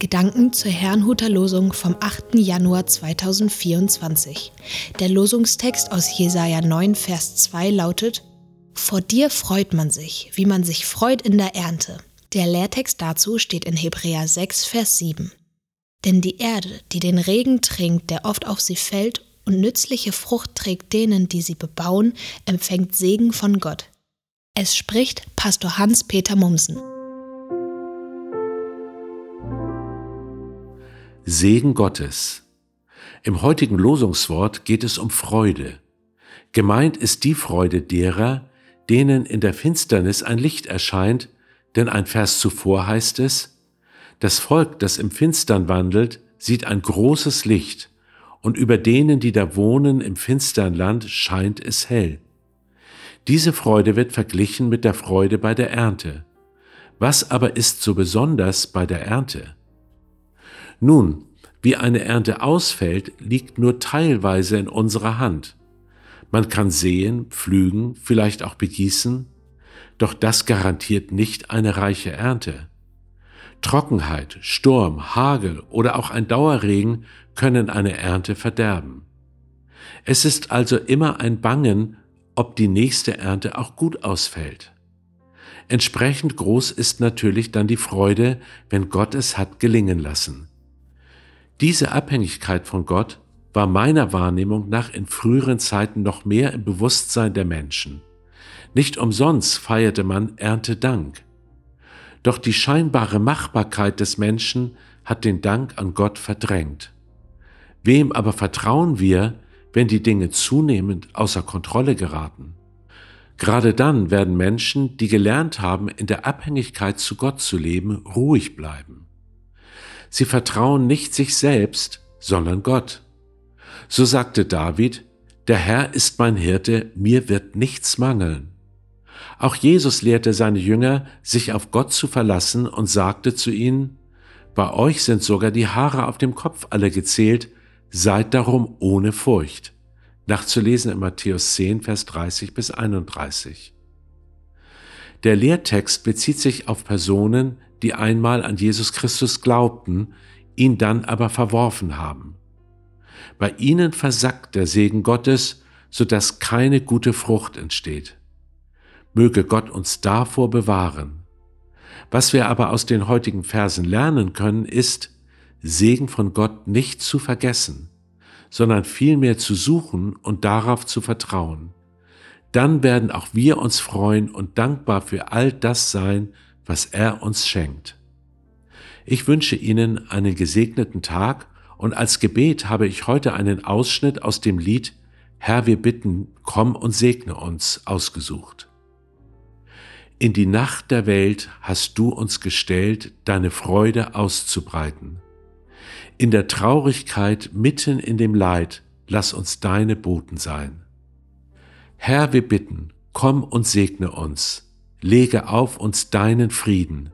Gedanken zur Herrnhuter Losung vom 8. Januar 2024. Der Losungstext aus Jesaja 9, Vers 2 lautet: Vor dir freut man sich, wie man sich freut in der Ernte. Der Lehrtext dazu steht in Hebräer 6, Vers 7. Denn die Erde, die den Regen trinkt, der oft auf sie fällt, und nützliche Frucht trägt denen, die sie bebauen, empfängt Segen von Gott. Es spricht Pastor Hans-Peter Mumsen. Segen Gottes. Im heutigen Losungswort geht es um Freude. Gemeint ist die Freude derer, denen in der Finsternis ein Licht erscheint, denn ein Vers zuvor heißt es, das Volk, das im Finstern wandelt, sieht ein großes Licht, und über denen, die da wohnen im finstern Land, scheint es hell. Diese Freude wird verglichen mit der Freude bei der Ernte. Was aber ist so besonders bei der Ernte? Nun, wie eine Ernte ausfällt, liegt nur teilweise in unserer Hand. Man kann sehen, pflügen, vielleicht auch begießen, doch das garantiert nicht eine reiche Ernte. Trockenheit, Sturm, Hagel oder auch ein Dauerregen können eine Ernte verderben. Es ist also immer ein Bangen, ob die nächste Ernte auch gut ausfällt. Entsprechend groß ist natürlich dann die Freude, wenn Gott es hat gelingen lassen. Diese Abhängigkeit von Gott war meiner Wahrnehmung nach in früheren Zeiten noch mehr im Bewusstsein der Menschen. Nicht umsonst feierte man Erntedank. Doch die scheinbare Machbarkeit des Menschen hat den Dank an Gott verdrängt. Wem aber vertrauen wir, wenn die Dinge zunehmend außer Kontrolle geraten? Gerade dann werden Menschen, die gelernt haben, in der Abhängigkeit zu Gott zu leben, ruhig bleiben. Sie vertrauen nicht sich selbst, sondern Gott. So sagte David, der Herr ist mein Hirte, mir wird nichts mangeln. Auch Jesus lehrte seine Jünger, sich auf Gott zu verlassen und sagte zu ihnen, bei euch sind sogar die Haare auf dem Kopf alle gezählt, seid darum ohne Furcht. Nachzulesen in Matthäus 10, Vers 30 bis 31. Der Lehrtext bezieht sich auf Personen, die einmal an Jesus Christus glaubten, ihn dann aber verworfen haben. Bei ihnen versackt der Segen Gottes, so dass keine gute Frucht entsteht. Möge Gott uns davor bewahren. Was wir aber aus den heutigen Versen lernen können, ist, Segen von Gott nicht zu vergessen, sondern vielmehr zu suchen und darauf zu vertrauen. Dann werden auch wir uns freuen und dankbar für all das sein, was er uns schenkt. Ich wünsche Ihnen einen gesegneten Tag und als Gebet habe ich heute einen Ausschnitt aus dem Lied Herr, wir bitten, komm und segne uns ausgesucht. In die Nacht der Welt hast du uns gestellt, deine Freude auszubreiten. In der Traurigkeit mitten in dem Leid, lass uns deine Boten sein. Herr, wir bitten, komm und segne uns lege auf uns deinen Frieden.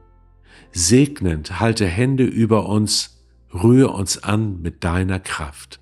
Segnend halte Hände über uns, rühre uns an mit deiner Kraft.